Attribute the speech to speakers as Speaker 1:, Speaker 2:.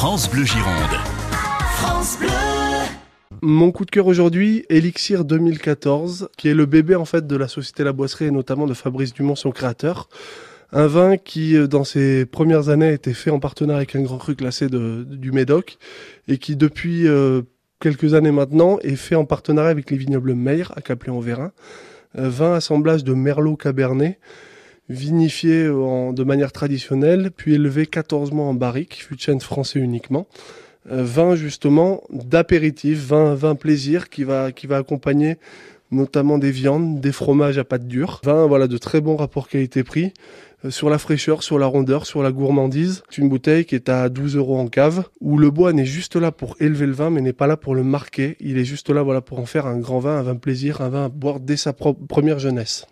Speaker 1: France Bleu Gironde. France Bleu.
Speaker 2: Mon coup de cœur aujourd'hui, Elixir 2014, qui est le bébé en fait de la société La Boisserie et notamment de Fabrice Dumont, son créateur. Un vin qui, euh, dans ses premières années, a été fait en partenariat avec un grand cru classé de, du Médoc et qui, depuis euh, quelques années maintenant, est fait en partenariat avec les vignobles Meyer à Caplé-en-Vérin. Vin assemblage de Merlot Cabernet, vinifié en, de manière traditionnelle, puis élevé 14 mois en barrique, fut de chêne français uniquement. Un vin justement d'apéritif, vin, vin plaisir qui va, qui va accompagner notamment des viandes, des fromages à pâte dure. Vin voilà, de très bon rapport qualité-prix euh, sur la fraîcheur, sur la rondeur, sur la gourmandise. C'est une bouteille qui est à 12 euros en cave, où le bois n'est juste là pour élever le vin, mais n'est pas là pour le marquer. Il est juste là voilà, pour en faire un grand vin, un vin plaisir, un vin à boire dès sa première jeunesse.